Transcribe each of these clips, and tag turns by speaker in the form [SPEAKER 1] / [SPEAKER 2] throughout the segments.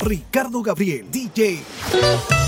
[SPEAKER 1] Ricardo Gabriel, DJ.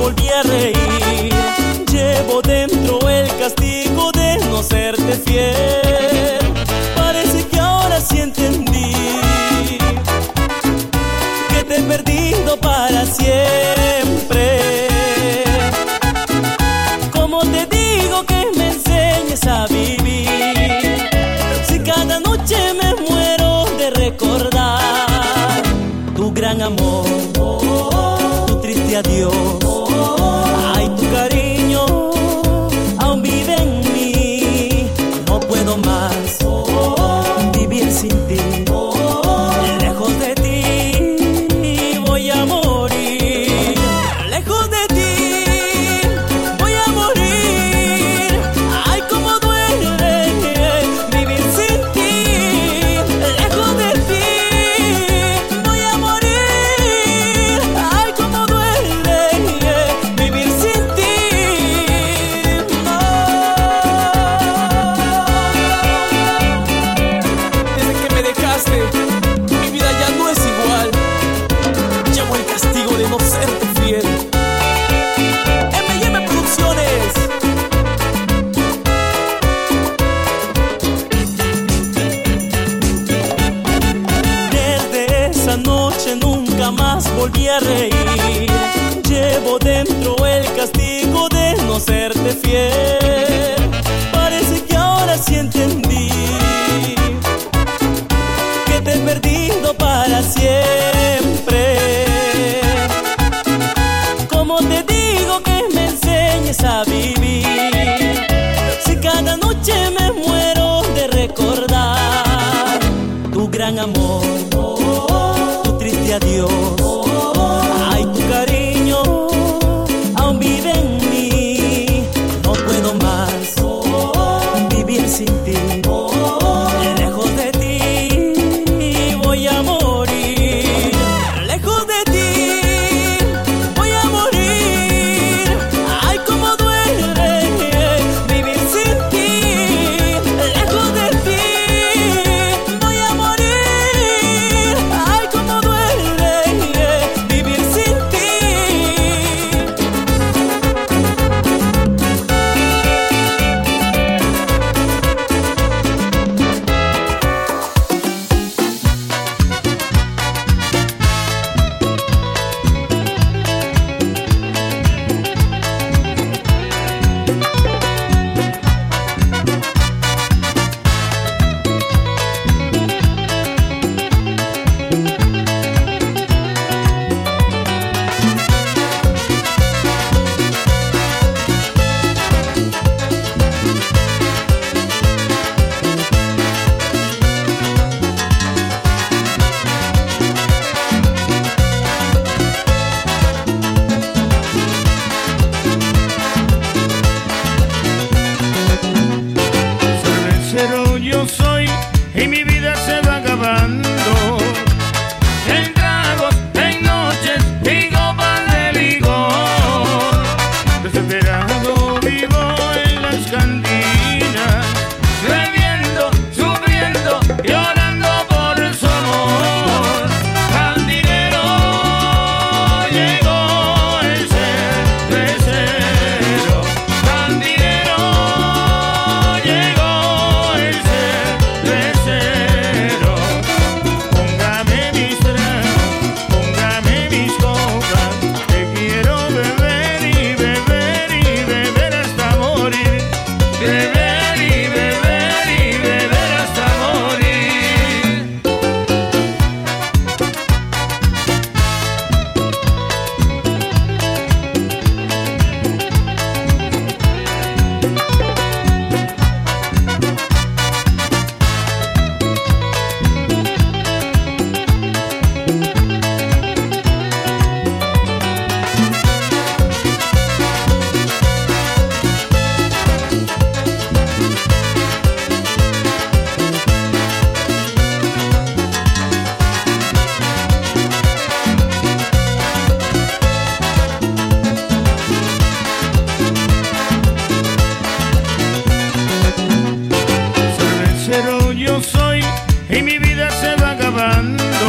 [SPEAKER 2] volví a reír. Llevo dentro el castigo de no serte fiel. tu gran amor, tu triste adiós.
[SPEAKER 3] soy y mi vida se va acabando.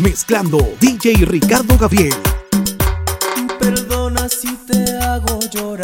[SPEAKER 1] mezclando DJ Ricardo Gabriel.
[SPEAKER 4] Perdona si te hago llorar.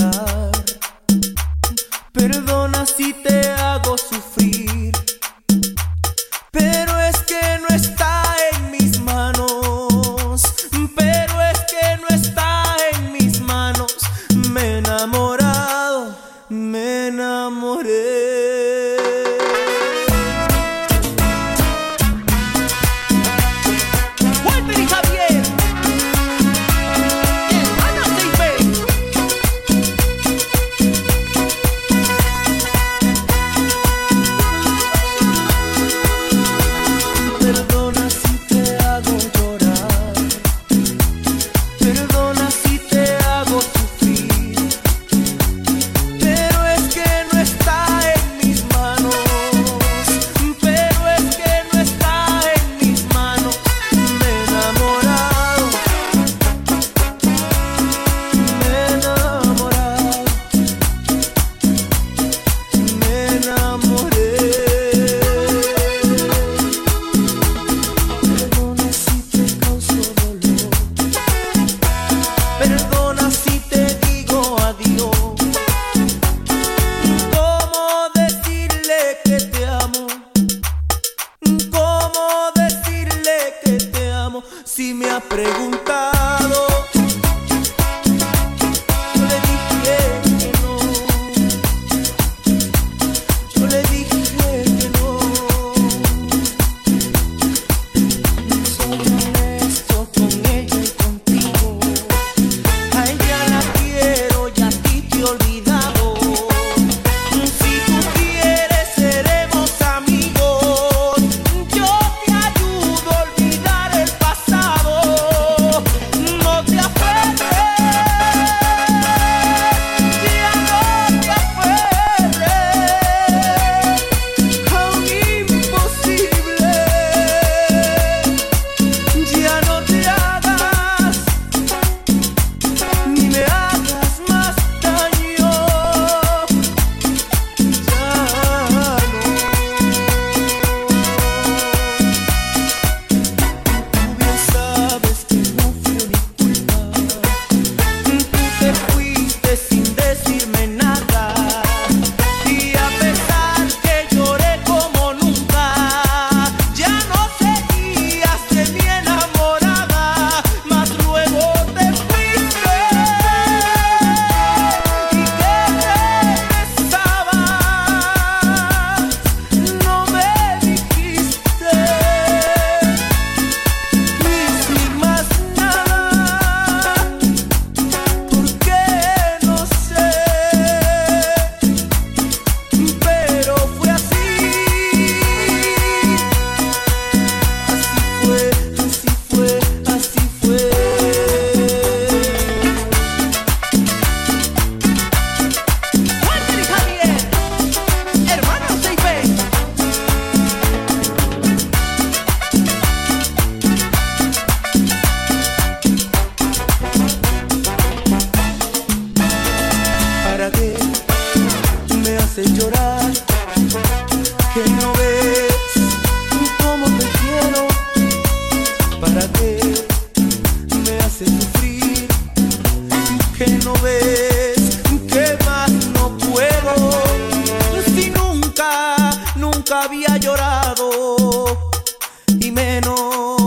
[SPEAKER 4] lado y menos.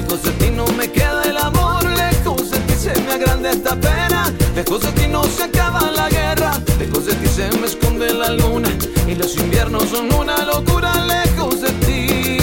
[SPEAKER 3] Lejos de ti no me queda el amor, lejos de ti se me agranda esta pena, lejos de ti no se acaba la guerra, lejos de ti se me esconde la luna y los inviernos son una locura, lejos de ti,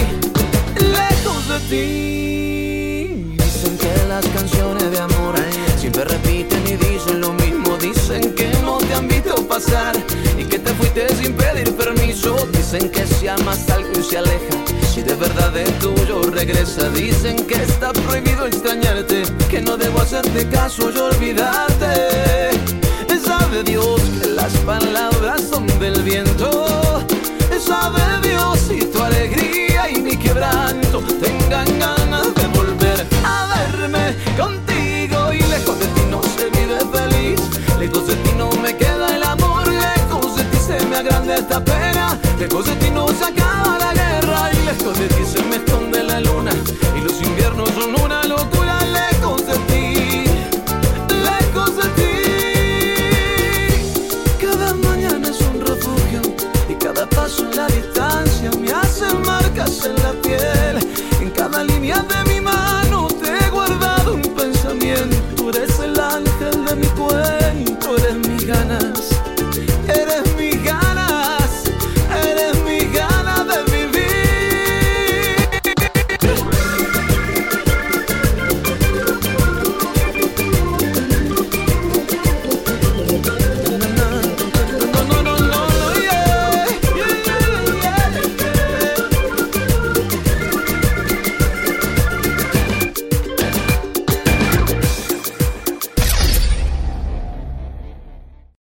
[SPEAKER 3] lejos de ti. Dicen que las canciones de amor siempre repiten y dicen lo mismo, dicen que no te han visto pasar y que te fuiste sin pedir Dicen que si amas algo y se aleja, si de verdad es tuyo regresa. Dicen que está prohibido extrañarte, que no debo hacerte caso y olvidarte. Sabe Dios que las palabras son del viento. Sabe Dios si tu alegría y mi quebranto tengan ganas de volver a verme Você diz.